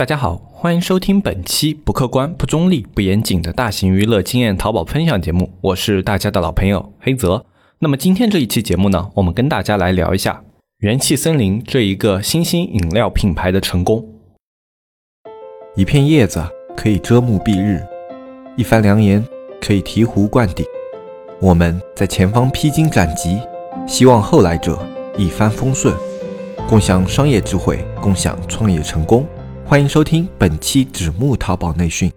大家好，欢迎收听本期不客观、不中立、不严谨的大型娱乐经验淘宝分享节目，我是大家的老朋友黑泽。那么今天这一期节目呢，我们跟大家来聊一下元气森林这一个新兴饮料品牌的成功。一片叶子可以遮目蔽日，一番良言可以醍醐灌顶。我们在前方披荆斩棘，希望后来者一帆风顺，共享商业智慧，共享创业成功。欢迎收听本期纸木淘宝内训。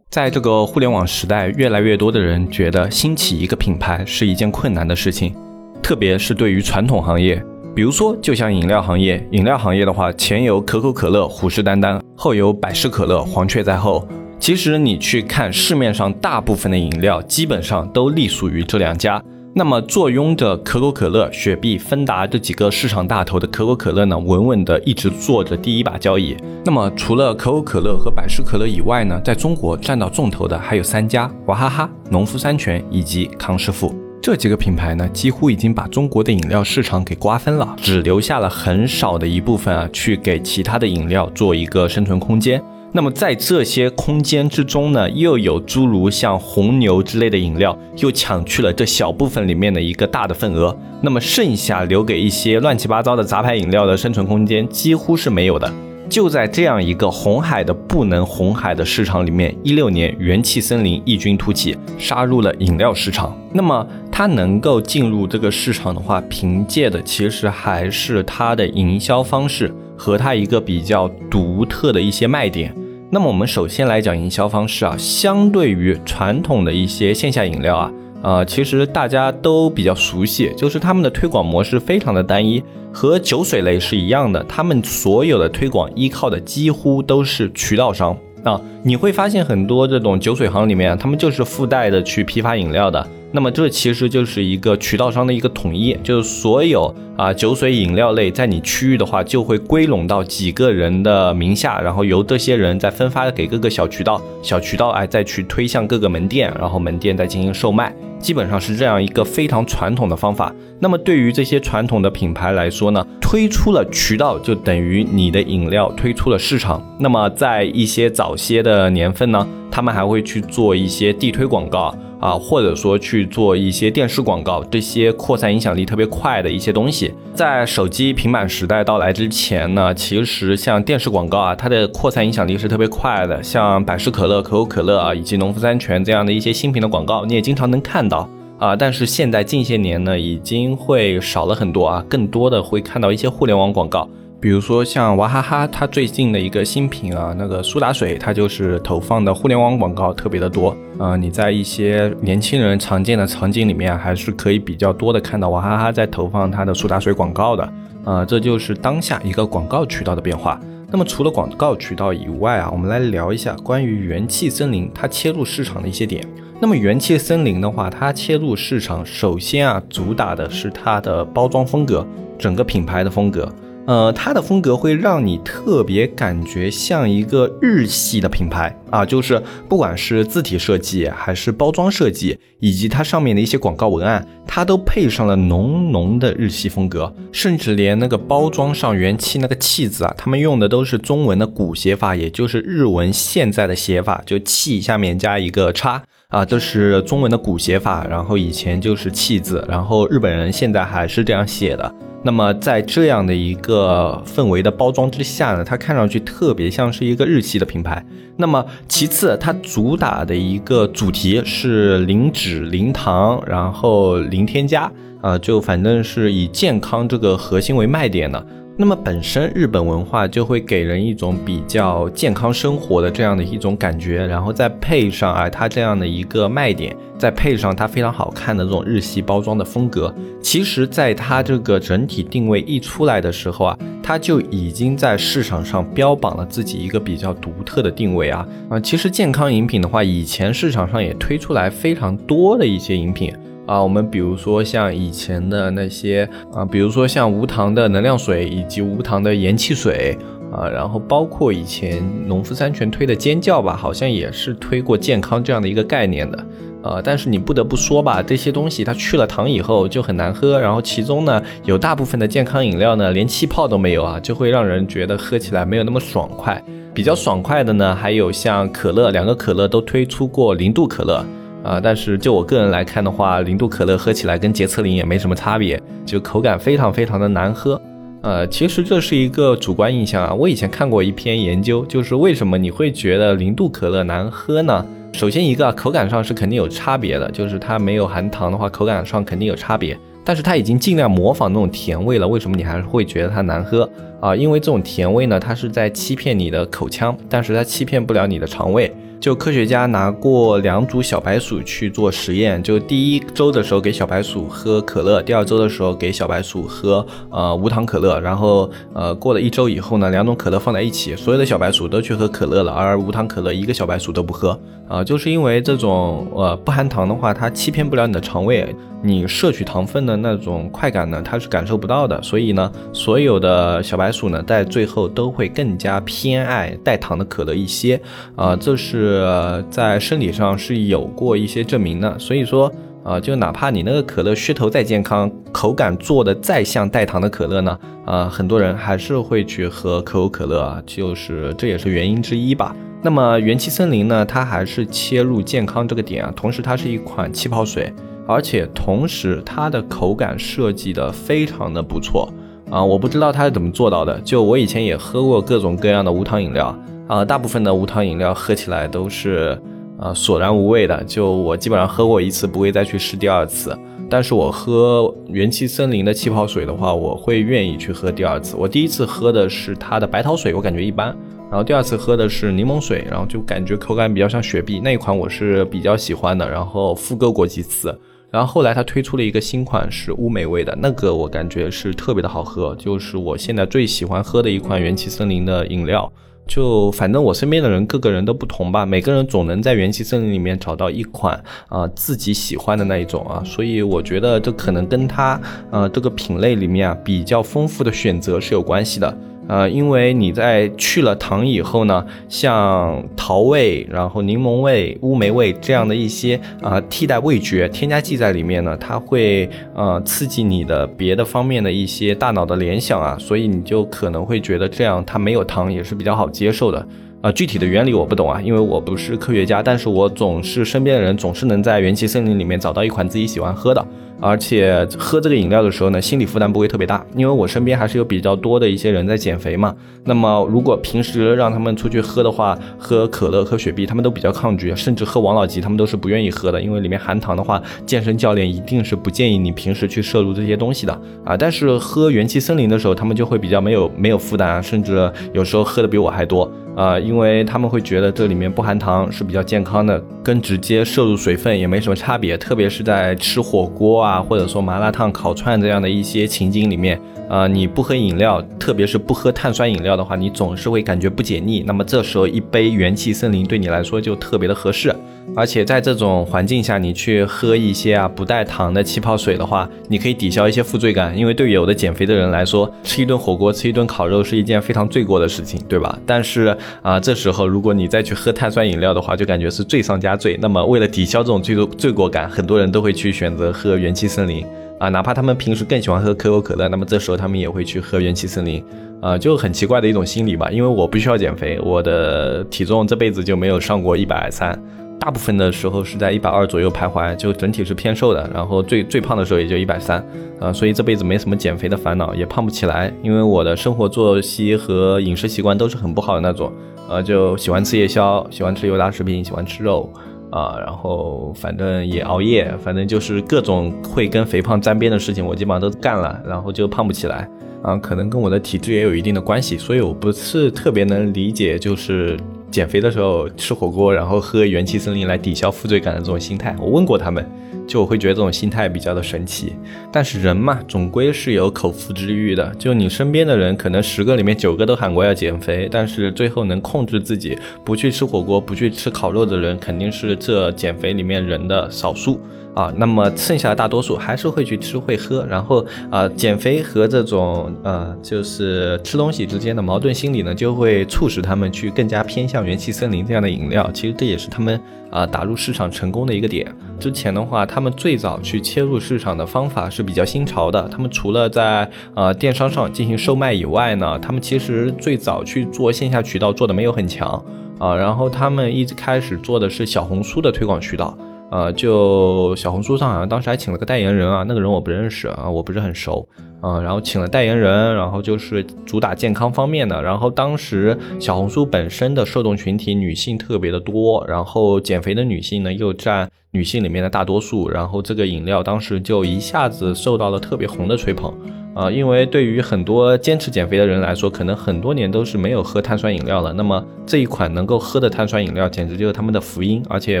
在这个互联网时代，越来越多的人觉得兴起一个品牌是一件困难的事情，特别是对于传统行业，比如说就像饮料行业，饮料行业的话，前有可口可乐虎视眈眈，后有百事可乐黄雀在后。其实你去看市面上大部分的饮料，基本上都隶属于这两家。那么坐拥着可口可乐、雪碧、芬达这几个市场大头的可口可乐呢，稳稳的一直做着第一把交椅。那么除了可口可乐和百事可乐以外呢，在中国占到重头的还有三家：娃哈哈、农夫山泉以及康师傅。这几个品牌呢，几乎已经把中国的饮料市场给瓜分了，只留下了很少的一部分啊，去给其他的饮料做一个生存空间。那么在这些空间之中呢，又有诸如像红牛之类的饮料，又抢去了这小部分里面的一个大的份额。那么剩下留给一些乱七八糟的杂牌饮料的生存空间几乎是没有的。就在这样一个红海的不能红海的市场里面，一六年元气森林异军突起，杀入了饮料市场。那么它能够进入这个市场的话，凭借的其实还是它的营销方式和它一个比较独特的一些卖点。那么我们首先来讲营销方式啊，相对于传统的一些线下饮料啊，呃，其实大家都比较熟悉，就是他们的推广模式非常的单一，和酒水类是一样的，他们所有的推广依靠的几乎都是渠道商啊，你会发现很多这种酒水行里面，他们就是附带的去批发饮料的。那么这其实就是一个渠道商的一个统一，就是所有啊酒水饮料类在你区域的话，就会归拢到几个人的名下，然后由这些人再分发给各个小渠道，小渠道哎再去推向各个门店，然后门店再进行售卖，基本上是这样一个非常传统的方法。那么对于这些传统的品牌来说呢，推出了渠道就等于你的饮料推出了市场。那么在一些早些的年份呢，他们还会去做一些地推广告。啊，或者说去做一些电视广告，这些扩散影响力特别快的一些东西，在手机平板时代到来之前呢，其实像电视广告啊，它的扩散影响力是特别快的。像百事可乐、可口可乐啊，以及农夫山泉这样的一些新品的广告，你也经常能看到啊。但是现在近些年呢，已经会少了很多啊，更多的会看到一些互联网广告。比如说像娃哈哈，它最近的一个新品啊，那个苏打水，它就是投放的互联网广告特别的多。呃，你在一些年轻人常见的场景里面，还是可以比较多的看到娃哈哈在投放它的苏打水广告的。呃，这就是当下一个广告渠道的变化。那么除了广告渠道以外啊，我们来聊一下关于元气森林它切入市场的一些点。那么元气森林的话，它切入市场，首先啊，主打的是它的包装风格，整个品牌的风格。呃，它的风格会让你特别感觉像一个日系的品牌啊，就是不管是字体设计，还是包装设计，以及它上面的一些广告文案，它都配上了浓浓的日系风格，甚至连那个包装上元气那个气字啊，他们用的都是中文的古写法，也就是日文现在的写法，就气下面加一个叉啊，这是中文的古写法，然后以前就是气字，然后日本人现在还是这样写的。那么在这样的一个氛围的包装之下呢，它看上去特别像是一个日系的品牌。那么其次，它主打的一个主题是零脂、零糖，然后零添加，啊，就反正是以健康这个核心为卖点的。那么本身日本文化就会给人一种比较健康生活的这样的一种感觉，然后再配上啊它这样的一个卖点，再配上它非常好看的这种日系包装的风格，其实在它这个整体定位一出来的时候啊，它就已经在市场上标榜了自己一个比较独特的定位啊啊，其实健康饮品的话，以前市场上也推出来非常多的一些饮品。啊，我们比如说像以前的那些啊，比如说像无糖的能量水以及无糖的盐汽水啊，然后包括以前农夫山泉推的尖叫吧，好像也是推过健康这样的一个概念的。呃，但是你不得不说吧，这些东西它去了糖以后就很难喝，然后其中呢有大部分的健康饮料呢连气泡都没有啊，就会让人觉得喝起来没有那么爽快。比较爽快的呢，还有像可乐，两个可乐都推出过零度可乐啊，但是就我个人来看的话，零度可乐喝起来跟洁厕灵也没什么差别，就口感非常非常的难喝。呃，其实这是一个主观印象啊，我以前看过一篇研究，就是为什么你会觉得零度可乐难喝呢？首先一个啊口感上是肯定有差别的，就是它没有含糖的话，口感上肯定有差别。但是它已经尽量模仿那种甜味了，为什么你还会觉得它难喝啊？因为这种甜味呢，它是在欺骗你的口腔，但是它欺骗不了你的肠胃。就科学家拿过两组小白鼠去做实验，就第一周的时候给小白鼠喝可乐，第二周的时候给小白鼠喝呃无糖可乐，然后呃过了一周以后呢，两种可乐放在一起，所有的小白鼠都去喝可乐了，而无糖可乐一个小白鼠都不喝啊，就是因为这种呃不含糖的话，它欺骗不了你的肠胃，你摄取糖分的那种快感呢，它是感受不到的，所以呢，所有的小白素呢在最后都会更加偏爱带糖的可乐一些啊，这是。在生理上是有过一些证明的，所以说，呃，就哪怕你那个可乐噱头再健康，口感做的再像带糖的可乐呢，呃，很多人还是会去喝可口可乐啊，就是这也是原因之一吧。那么元气森林呢，它还是切入健康这个点啊，同时它是一款气泡水，而且同时它的口感设计的非常的不错啊，我不知道它是怎么做到的，就我以前也喝过各种各样的无糖饮料。啊，大部分的无糖饮料喝起来都是，呃，索然无味的。就我基本上喝过一次，不会再去试第二次。但是我喝元气森林的气泡水的话，我会愿意去喝第二次。我第一次喝的是它的白桃水，我感觉一般。然后第二次喝的是柠檬水，然后就感觉口感比较像雪碧那一款，我是比较喜欢的。然后复购过几次。然后后来它推出了一个新款是乌梅味的，那个我感觉是特别的好喝，就是我现在最喜欢喝的一款元气森林的饮料。就反正我身边的人，各个人都不同吧。每个人总能在元气森林里面找到一款啊自己喜欢的那一种啊，所以我觉得这可能跟它呃这个品类里面啊比较丰富的选择是有关系的。呃，因为你在去了糖以后呢，像桃味、然后柠檬味、乌梅味这样的一些啊替代味觉添加剂在里面呢，它会呃刺激你的别的方面的一些大脑的联想啊，所以你就可能会觉得这样它没有糖也是比较好接受的。啊，具体的原理我不懂啊，因为我不是科学家，但是我总是身边的人总是能在元气森林里面找到一款自己喜欢喝的。而且喝这个饮料的时候呢，心理负担不会特别大，因为我身边还是有比较多的一些人在减肥嘛。那么如果平时让他们出去喝的话，喝可乐、喝雪碧，他们都比较抗拒，甚至喝王老吉，他们都是不愿意喝的，因为里面含糖的话，健身教练一定是不建议你平时去摄入这些东西的啊。但是喝元气森林的时候，他们就会比较没有没有负担，甚至有时候喝的比我还多。啊，因为他们会觉得这里面不含糖是比较健康的，跟直接摄入水分也没什么差别。特别是在吃火锅啊，或者说麻辣烫、烤串这样的一些情景里面，啊，你不喝饮料，特别是不喝碳酸饮料的话，你总是会感觉不解腻。那么这时候一杯元气森林对你来说就特别的合适。而且在这种环境下，你去喝一些啊不带糖的气泡水的话，你可以抵消一些负罪感。因为对有的减肥的人来说，吃一顿火锅、吃一顿烤肉是一件非常罪过的事情，对吧？但是啊，这时候如果你再去喝碳酸饮料的话，就感觉是罪上加罪。那么为了抵消这种罪罪过感，很多人都会去选择喝元气森林啊，哪怕他们平时更喜欢喝可口可乐，那么这时候他们也会去喝元气森林啊，就很奇怪的一种心理吧。因为我不需要减肥，我的体重这辈子就没有上过一百三。大部分的时候是在一百二左右徘徊，就整体是偏瘦的，然后最最胖的时候也就一百三，啊，所以这辈子没什么减肥的烦恼，也胖不起来，因为我的生活作息和饮食习惯都是很不好的那种，呃，就喜欢吃夜宵，喜欢吃油炸食品，喜欢吃肉，啊，然后反正也熬夜，反正就是各种会跟肥胖沾边的事情，我基本上都干了，然后就胖不起来，啊，可能跟我的体质也有一定的关系，所以我不是特别能理解，就是。减肥的时候吃火锅，然后喝元气森林来抵消负罪感的这种心态，我问过他们，就我会觉得这种心态比较的神奇。但是人嘛，总归是有口腹之欲的。就你身边的人，可能十个里面九个都喊过要减肥，但是最后能控制自己不去吃火锅、不去吃烤肉的人，肯定是这减肥里面人的少数。啊，那么剩下的大多数还是会去吃会喝，然后啊，减肥和这种呃就是吃东西之间的矛盾心理呢，就会促使他们去更加偏向元气森林这样的饮料。其实这也是他们啊打入市场成功的一个点。之前的话，他们最早去切入市场的方法是比较新潮的。他们除了在呃电商上进行售卖以外呢，他们其实最早去做线下渠道做的没有很强啊。然后他们一开始做的是小红书的推广渠道。呃，就小红书上好像当时还请了个代言人啊，那个人我不认识啊，我不是很熟啊。然后请了代言人，然后就是主打健康方面的。然后当时小红书本身的受众群体女性特别的多，然后减肥的女性呢又占女性里面的大多数，然后这个饮料当时就一下子受到了特别红的吹捧。啊，因为对于很多坚持减肥的人来说，可能很多年都是没有喝碳酸饮料了。那么这一款能够喝的碳酸饮料，简直就是他们的福音，而且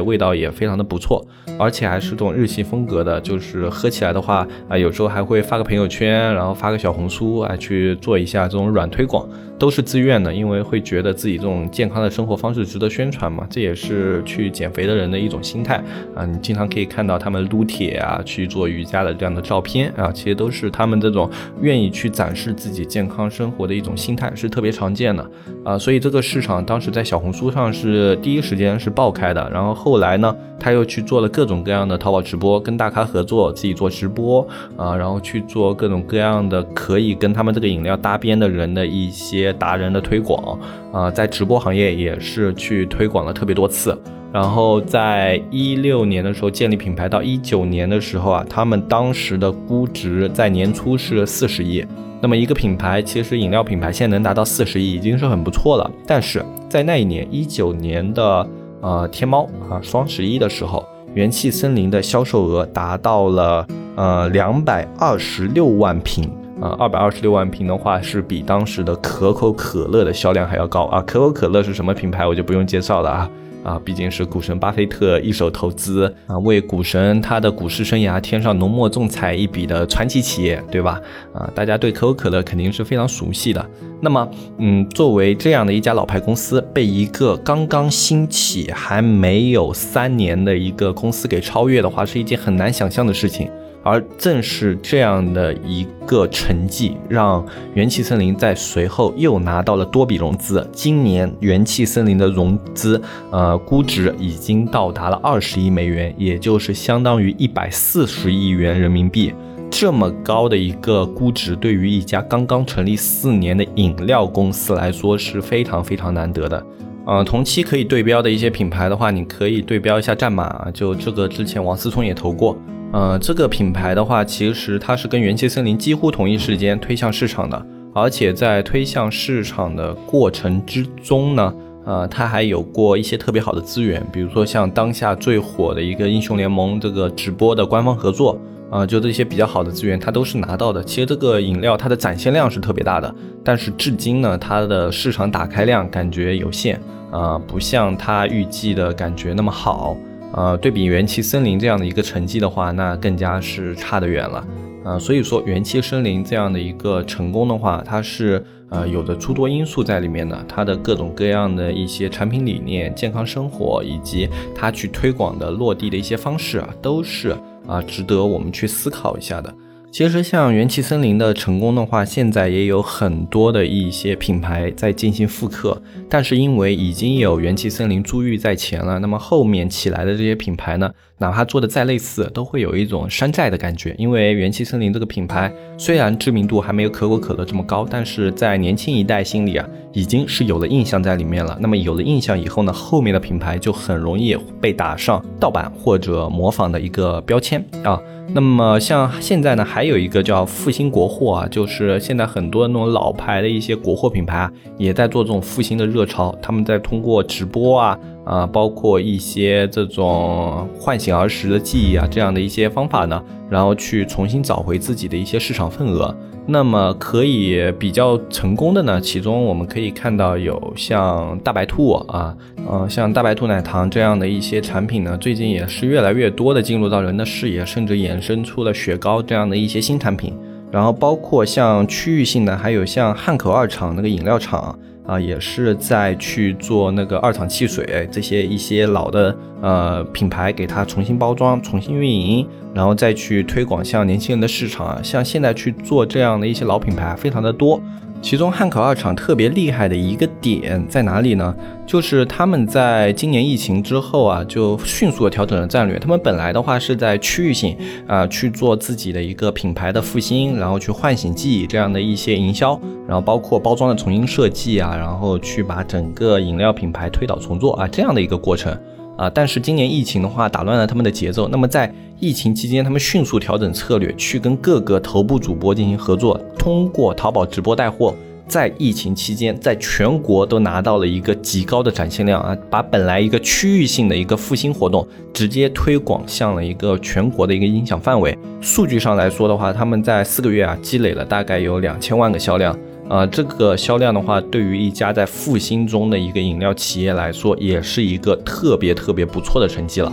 味道也非常的不错，而且还是这种日系风格的，就是喝起来的话啊，有时候还会发个朋友圈，然后发个小红书啊，去做一下这种软推广。都是自愿的，因为会觉得自己这种健康的生活方式值得宣传嘛，这也是去减肥的人的一种心态啊。你经常可以看到他们撸铁啊，去做瑜伽的这样的照片啊，其实都是他们这种愿意去展示自己健康生活的一种心态，是特别常见的啊。所以这个市场当时在小红书上是第一时间是爆开的，然后后来呢，他又去做了各种各样的淘宝直播，跟大咖合作，自己做直播啊，然后去做各种各样的可以跟他们这个饮料搭边的人的一些。达人的推广啊，在直播行业也是去推广了特别多次。然后在一六年的时候建立品牌，到一九年的时候啊，他们当时的估值在年初是四十亿。那么一个品牌，其实饮料品牌现在能达到四十亿，已经是很不错了。但是在那一年一九年的呃天猫啊双十一的时候，元气森林的销售额达到了呃两百二十六万瓶。啊，二百二十六万瓶的话，是比当时的可口可乐的销量还要高啊！可口可乐是什么品牌，我就不用介绍了啊啊，毕竟是股神巴菲特一手投资啊，为股神他的股市生涯添上浓墨重彩一笔的传奇企业，对吧？啊，大家对可口可乐肯定是非常熟悉的。那么，嗯，作为这样的一家老牌公司，被一个刚刚兴起还没有三年的一个公司给超越的话，是一件很难想象的事情。而正是这样的一个成绩，让元气森林在随后又拿到了多笔融资。今年元气森林的融资，呃，估值已经到达了二十亿美元，也就是相当于一百四十亿元人民币。这么高的一个估值，对于一家刚刚成立四年的饮料公司来说是非常非常难得的。呃，同期可以对标的一些品牌的话，你可以对标一下战马，就这个之前王思聪也投过。呃，这个品牌的话，其实它是跟元气森林几乎同一时间推向市场的，而且在推向市场的过程之中呢，呃，它还有过一些特别好的资源，比如说像当下最火的一个英雄联盟这个直播的官方合作，啊，就这些比较好的资源，它都是拿到的。其实这个饮料它的展现量是特别大的，但是至今呢，它的市场打开量感觉有限，啊，不像它预计的感觉那么好。呃，对比元气森林这样的一个成绩的话，那更加是差得远了。呃，所以说元气森林这样的一个成功的话，它是呃有着诸多因素在里面的，它的各种各样的一些产品理念、健康生活以及它去推广的落地的一些方式啊，都是啊值得我们去思考一下的。其实像元气森林的成功的话，现在也有很多的一些品牌在进行复刻，但是因为已经有元气森林珠玉在前了，那么后面起来的这些品牌呢，哪怕做的再类似，都会有一种山寨的感觉。因为元气森林这个品牌虽然知名度还没有可口可乐这么高，但是在年轻一代心里啊，已经是有了印象在里面了。那么有了印象以后呢，后面的品牌就很容易被打上盗版或者模仿的一个标签啊。那么像现在呢，还有一个叫复兴国货啊，就是现在很多那种老牌的一些国货品牌啊，也在做这种复兴的热潮。他们在通过直播啊啊，包括一些这种唤醒儿时的记忆啊这样的一些方法呢，然后去重新找回自己的一些市场份额。那么可以比较成功的呢，其中我们可以看到有像大白兔啊，呃，像大白兔奶糖这样的一些产品呢，最近也是越来越多的进入到人的视野，甚至衍生出了雪糕这样的一些新产品。然后包括像区域性的，还有像汉口二厂那个饮料厂啊，也是在去做那个二厂汽水这些一些老的呃品牌，给它重新包装、重新运营，然后再去推广向年轻人的市场啊。像现在去做这样的一些老品牌，非常的多。其中汉口二厂特别厉害的一个点在哪里呢？就是他们在今年疫情之后啊，就迅速的调整了战略。他们本来的话是在区域性啊去做自己的一个品牌的复兴，然后去唤醒记忆这样的一些营销，然后包括包装的重新设计啊，然后去把整个饮料品牌推倒重做啊这样的一个过程。啊，但是今年疫情的话打乱了他们的节奏。那么在疫情期间，他们迅速调整策略，去跟各个头部主播进行合作，通过淘宝直播带货，在疫情期间，在全国都拿到了一个极高的展现量啊，把本来一个区域性的一个复兴活动，直接推广向了一个全国的一个影响范围。数据上来说的话，他们在四个月啊，积累了大概有两千万个销量。啊，这个销量的话，对于一家在复兴中的一个饮料企业来说，也是一个特别特别不错的成绩了。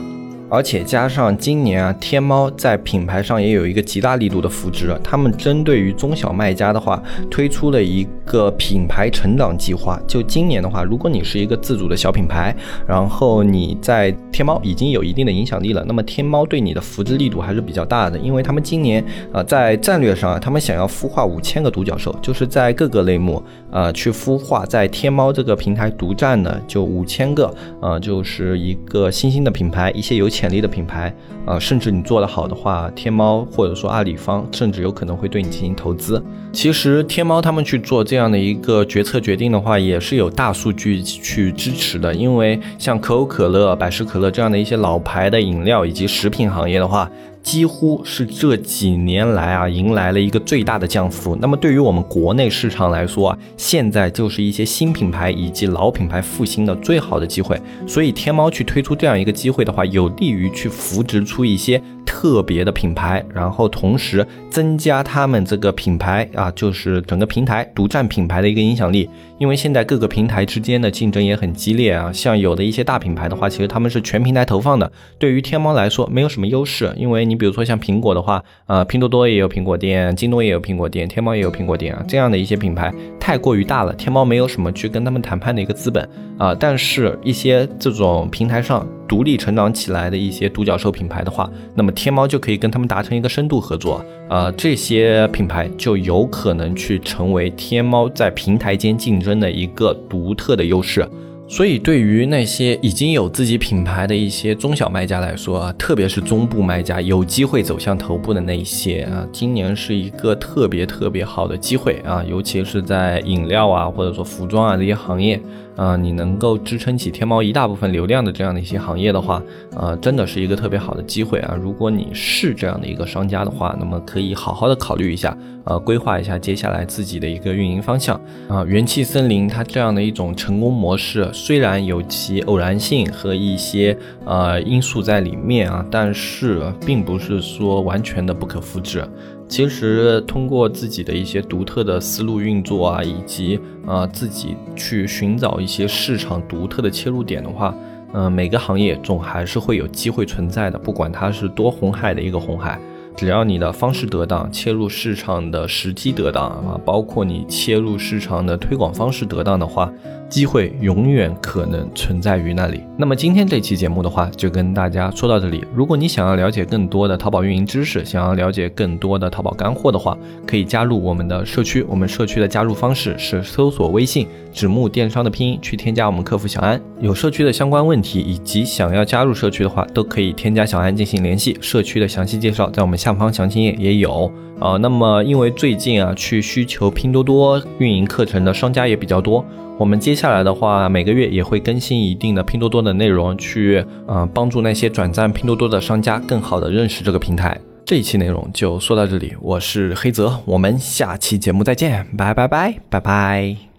而且加上今年啊，天猫在品牌上也有一个极大力度的扶持，他们针对于中小卖家的话，推出了一个品牌成长计划。就今年的话，如果你是一个自主的小品牌，然后你在天猫已经有一定的影响力了，那么天猫对你的扶持力度还是比较大的，因为他们今年啊，在战略上啊，他们想要孵化五千个独角兽，就是在各个类目啊去孵化，在天猫这个平台独占的就五千个，呃，就是一个新兴的品牌，一些有潜潜力的品牌，呃，甚至你做得好的话，天猫或者说阿里方，甚至有可能会对你进行投资。其实天猫他们去做这样的一个决策决定的话，也是有大数据去支持的。因为像可口可乐、百事可乐这样的一些老牌的饮料以及食品行业的话。几乎是这几年来啊，迎来了一个最大的降幅。那么对于我们国内市场来说啊，现在就是一些新品牌以及老品牌复兴的最好的机会。所以天猫去推出这样一个机会的话，有利于去扶植出一些。特别的品牌，然后同时增加他们这个品牌啊，就是整个平台独占品牌的一个影响力。因为现在各个平台之间的竞争也很激烈啊，像有的一些大品牌的话，其实他们是全平台投放的。对于天猫来说，没有什么优势，因为你比如说像苹果的话，呃，拼多多也有苹果店，京东也有苹果店，天猫也有苹果店啊，这样的一些品牌太过于大了，天猫没有什么去跟他们谈判的一个资本啊。但是，一些这种平台上。独立成长起来的一些独角兽品牌的话，那么天猫就可以跟他们达成一个深度合作，呃，这些品牌就有可能去成为天猫在平台间竞争的一个独特的优势。所以，对于那些已经有自己品牌的一些中小卖家来说啊，特别是中部卖家，有机会走向头部的那一些啊，今年是一个特别特别好的机会啊，尤其是在饮料啊，或者说服装啊这些行业。啊，你能够支撑起天猫一大部分流量的这样的一些行业的话，呃，真的是一个特别好的机会啊！如果你是这样的一个商家的话，那么可以好好的考虑一下，呃，规划一下接下来自己的一个运营方向啊。元气森林它这样的一种成功模式，虽然有其偶然性和一些呃因素在里面啊，但是并不是说完全的不可复制。其实通过自己的一些独特的思路运作啊，以及啊自己去寻找一些市场独特的切入点的话，嗯，每个行业总还是会有机会存在的，不管它是多红海的一个红海。只要你的方式得当，切入市场的时机得当啊，包括你切入市场的推广方式得当的话，机会永远可能存在于那里。那么今天这期节目的话，就跟大家说到这里。如果你想要了解更多的淘宝运营知识，想要了解更多的淘宝干货的话，可以加入我们的社区。我们社区的加入方式是搜索微信“纸木电商”的拼音去添加我们客服小安。有社区的相关问题以及想要加入社区的话，都可以添加小安进行联系。社区的详细介绍在我们下方详情页也有啊。那么因为最近啊，去需求拼多多运营课程的商家也比较多，我们接下来的话每个月也会更新一定的拼多多的内容，去呃帮助那些转战拼多多的商家更好的认识这个平台。这一期内容就说到这里，我是黑泽，我们下期节目再见，拜拜拜拜拜。